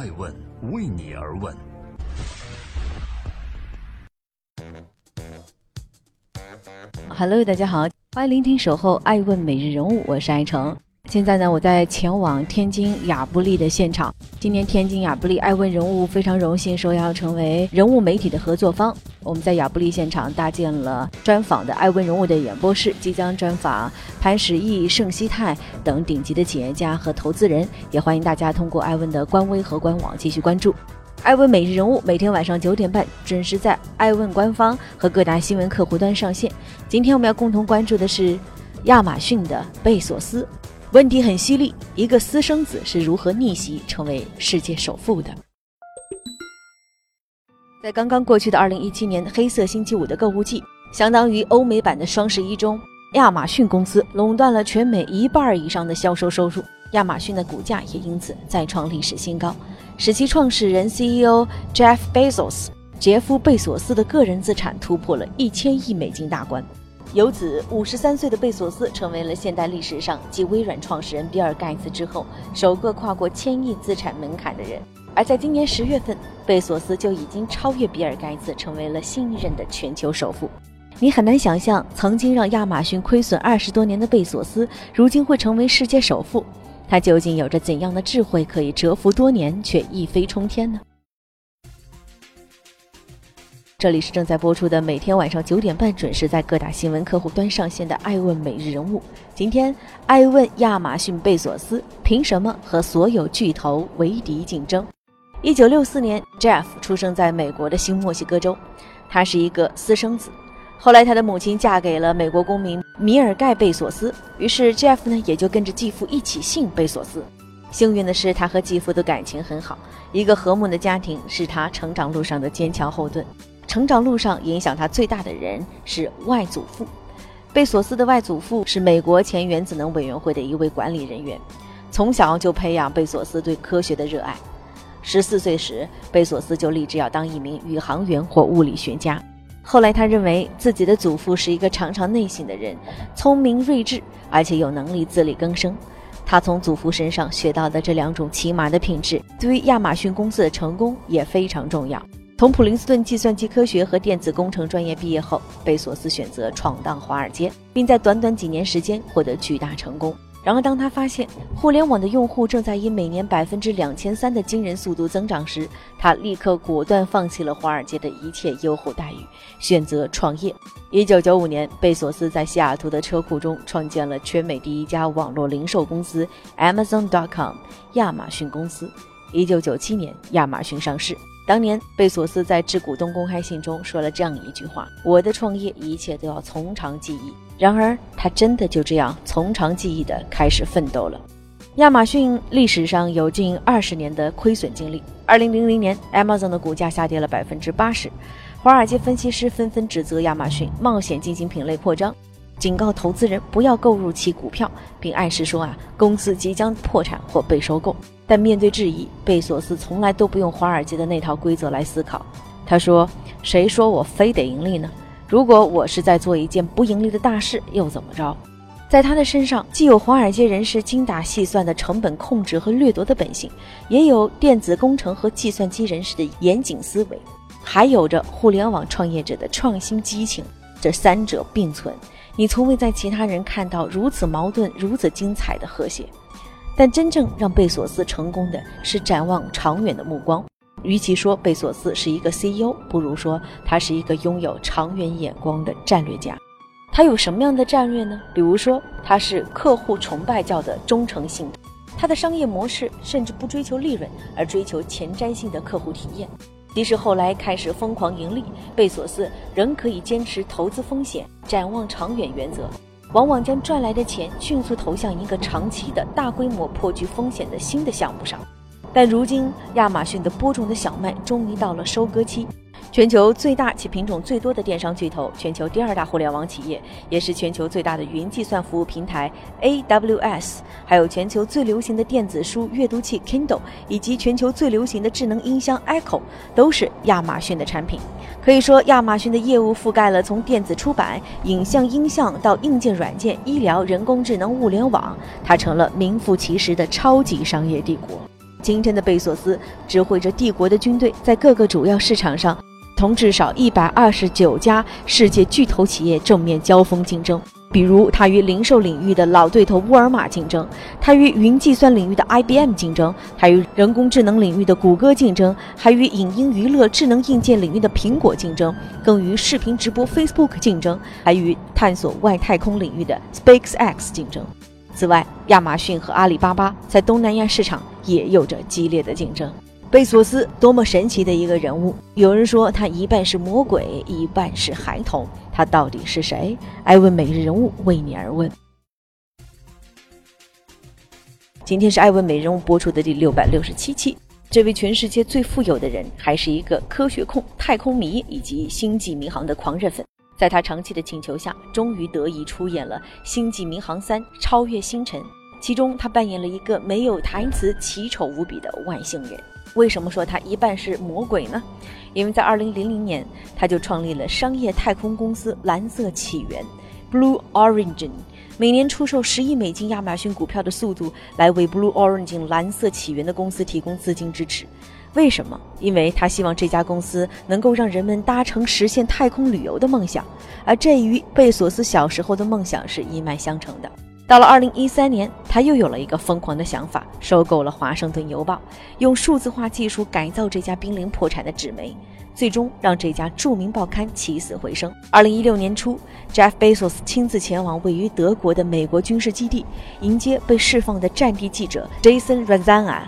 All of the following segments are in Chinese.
爱问为你而问。Hello，大家好，欢迎聆听《守候爱问每日人物》，我是爱成。现在呢，我在前往天津亚布力的现场。今年天津亚布力爱问人物非常荣幸受邀成为人物媒体的合作方。我们在亚布力现场搭建了专访的爱问人物的演播室，即将专访潘石屹、盛希泰等顶级的企业家和投资人。也欢迎大家通过爱问的官微和官网 继续关注。爱问每日人物每天晚上九点半准时在爱问官方和各大新闻客户端上线。今天我们要共同关注的是亚马逊的贝索斯。问题很犀利，一个私生子是如何逆袭成为世界首富的？在刚刚过去的二零一七年黑色星期五的购物季，相当于欧美版的双十一中，亚马逊公司垄断了全美一半以上的销售收入，亚马逊的股价也因此再创历史新高。使其创始人 CEO Jeff Bezos 杰夫·贝索斯的个人资产突破了一千亿美金大关，由此，五十三岁的贝索斯成为了现代历史上继微软创始人比尔·盖茨之后首个跨过千亿资产门槛的人。而在今年十月份，贝索斯就已经超越比尔·盖茨，成为了新一任的全球首富。你很难想象，曾经让亚马逊亏损二十多年的贝索斯，如今会成为世界首富。他究竟有着怎样的智慧，可以蛰伏多年却一飞冲天呢？这里是正在播出的，每天晚上九点半准时在各大新闻客户端上线的《爱问每日人物》。今天，爱问亚马逊贝索斯凭什么和所有巨头为敌竞争？一九六四年，Jeff 出生在美国的新墨西哥州，他是一个私生子。后来，他的母亲嫁给了美国公民米尔盖贝索斯，于是 Jeff 呢也就跟着继父一起姓贝索斯。幸运的是，他和继父的感情很好，一个和睦的家庭是他成长路上的坚强后盾。成长路上影响他最大的人是外祖父，贝索斯的外祖父是美国前原子能委员会的一位管理人员，从小就培养贝索斯对科学的热爱。十四岁时，贝索斯就立志要当一名宇航员或物理学家。后来，他认为自己的祖父是一个常常内省的人，聪明睿智，而且有能力自力更生。他从祖父身上学到的这两种起码的品质，对于亚马逊公司的成功也非常重要。从普林斯顿计算机科学和电子工程专业毕业后，贝索斯选择闯荡华尔街，并在短短几年时间获得巨大成功。然而，当他发现互联网的用户正在以每年百分之两千三的惊人速度增长时，他立刻果断放弃了华尔街的一切优厚待遇，选择创业。一九九五年，贝索斯在西雅图的车库中创建了全美第一家网络零售公司 Amazon.com（ 亚马逊公司）。一九九七年，亚马逊上市。当年，贝索斯在致股东公开信中说了这样一句话：“我的创业一切都要从长计议。”然而，他真的就这样从长计议地开始奋斗了。亚马逊历史上有近二十年的亏损经历。二零零零年，Amazon 的股价下跌了百分之八十，华尔街分析师纷纷指责亚马逊冒险进行品类扩张，警告投资人不要购入其股票，并暗示说啊，公司即将破产或被收购。但面对质疑，贝索斯从来都不用华尔街的那套规则来思考。他说：“谁说我非得盈利呢？”如果我是在做一件不盈利的大事，又怎么着？在他的身上，既有华尔街人士精打细算的成本控制和掠夺的本性，也有电子工程和计算机人士的严谨思维，还有着互联网创业者的创新激情。这三者并存，你从未在其他人看到如此矛盾、如此精彩的和谐。但真正让贝索斯成功的是展望长远的目光。与其说贝索斯是一个 CEO，不如说他是一个拥有长远眼光的战略家。他有什么样的战略呢？比如说，他是客户崇拜教的忠诚信，他的商业模式甚至不追求利润，而追求前瞻性的客户体验。即使后来开始疯狂盈利，贝索斯仍可以坚持投资风险、展望长远原则，往往将赚来的钱迅速投向一个长期的大规模颇具风险的新的项目上。但如今，亚马逊的播种的小麦终于到了收割期。全球最大且品种最多的电商巨头，全球第二大互联网企业，也是全球最大的云计算服务平台 AWS，还有全球最流行的电子书阅读器 Kindle，以及全球最流行的智能音箱 Echo，都是亚马逊的产品。可以说，亚马逊的业务覆盖了从电子出版、影像、音像到硬件、软件、医疗、人工智能、物联网，它成了名副其实的超级商业帝国。今天的贝索斯指挥着帝国的军队，在各个主要市场上同至少一百二十九家世界巨头企业正面交锋竞争。比如，它与零售领域的老对头沃尔玛竞争，它与云计算领域的 IBM 竞争，还与人工智能领域的谷歌竞争，还与影音娱乐、智能硬件领域的苹果竞争，更与视频直播 Facebook 竞争，还与探索外太空领域的 SpaceX 竞争。此外，亚马逊和阿里巴巴在东南亚市场也有着激烈的竞争。贝索斯多么神奇的一个人物！有人说他一半是魔鬼，一半是孩童。他到底是谁？艾问每日人物为你而问。今天是艾问每日人物播出的第六百六十七期。这位全世界最富有的人，还是一个科学控、太空迷以及星际迷航的狂热粉。在他长期的请求下，终于得以出演了《星际迷航三：超越星辰》，其中他扮演了一个没有台词、奇丑无比的外星人。为什么说他一半是魔鬼呢？因为在2000年，他就创立了商业太空公司蓝色起源 （Blue Origin），每年出售十亿美金亚马逊股票的速度，来为 Blue Origin 蓝色起源的公司提供资金支持。为什么？因为他希望这家公司能够让人们搭乘实现太空旅游的梦想，而这与贝索斯小时候的梦想是一脉相承的。到了二零一三年，他又有了一个疯狂的想法，收购了《华盛顿邮报》，用数字化技术改造这家濒临破产的纸媒，最终让这家著名报刊起死回生。二零一六年初，Jeff Bezos 亲自前往位于德国的美国军事基地，迎接被释放的战地记者 Jason Razana。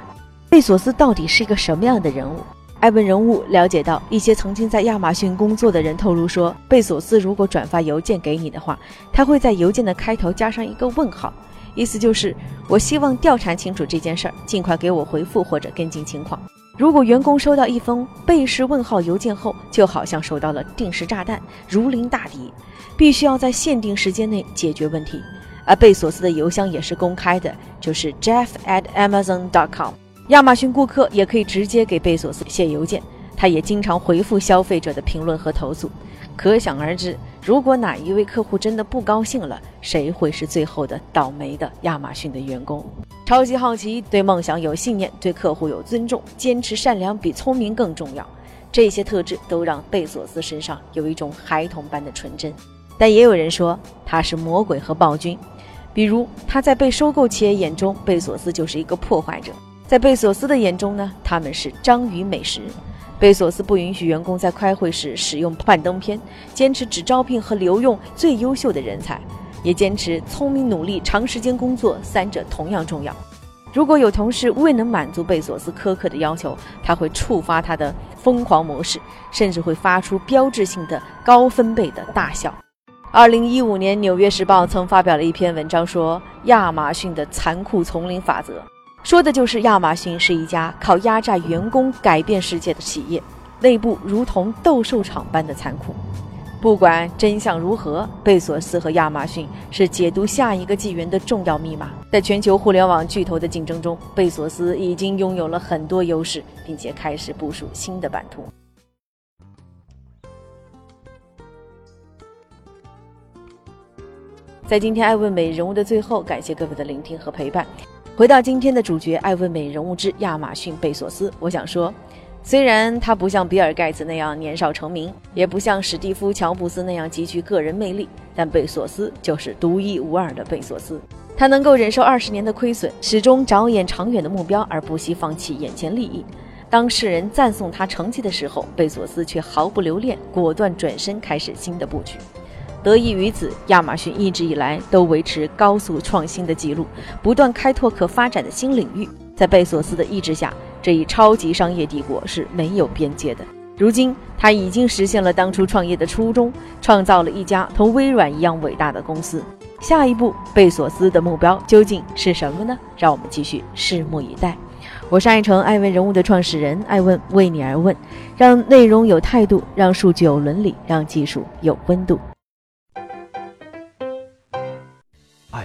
贝索斯到底是一个什么样的人物？艾文人物了解到，一些曾经在亚马逊工作的人透露说，贝索斯如果转发邮件给你的话，他会在邮件的开头加上一个问号，意思就是我希望调查清楚这件事儿，尽快给我回复或者跟进情况。如果员工收到一封背式问号邮件后，就好像收到了定时炸弹，如临大敌，必须要在限定时间内解决问题。而贝索斯的邮箱也是公开的，就是 jeff at amazon dot com。亚马逊顾客也可以直接给贝索斯写邮件，他也经常回复消费者的评论和投诉。可想而知，如果哪一位客户真的不高兴了，谁会是最后的倒霉的亚马逊的员工？超级好奇，对梦想有信念，对客户有尊重，坚持善良比聪明更重要。这些特质都让贝索斯身上有一种孩童般的纯真。但也有人说他是魔鬼和暴君，比如他在被收购企业眼中，贝索斯就是一个破坏者。在贝索斯的眼中呢，他们是章鱼美食。贝索斯不允许员工在开会时使用幻灯片，坚持只招聘和留用最优秀的人才，也坚持聪明、努力、长时间工作三者同样重要。如果有同事未能满足贝索斯苛刻的要求，他会触发他的疯狂模式，甚至会发出标志性的高分贝的大笑。二零一五年，《纽约时报》曾发表了一篇文章，说亚马逊的残酷丛林法则。说的就是亚马逊是一家靠压榨员工改变世界的企业，内部如同斗兽场般的残酷。不管真相如何，贝索斯和亚马逊是解读下一个纪元的重要密码。在全球互联网巨头的竞争中，贝索斯已经拥有了很多优势，并且开始部署新的版图。在今天爱问美人物的最后，感谢各位的聆听和陪伴。回到今天的主角艾问美人物之亚马逊贝索斯，我想说，虽然他不像比尔盖茨那样年少成名，也不像史蒂夫乔布斯那样极具个人魅力，但贝索斯就是独一无二的贝索斯。他能够忍受二十年的亏损，始终着眼长远的目标，而不惜放弃眼前利益。当世人赞颂他成绩的时候，贝索斯却毫不留恋，果断转身开始新的布局。得益于此，亚马逊一直以来都维持高速创新的记录，不断开拓可发展的新领域。在贝索斯的意志下，这一超级商业帝国是没有边界的。如今，他已经实现了当初创业的初衷，创造了一家同微软一样伟大的公司。下一步，贝索斯的目标究竟是什么呢？让我们继续拭目以待。我是爱成爱问人物的创始人爱问，为你而问，让内容有态度，让数据有伦理，让技术有温度。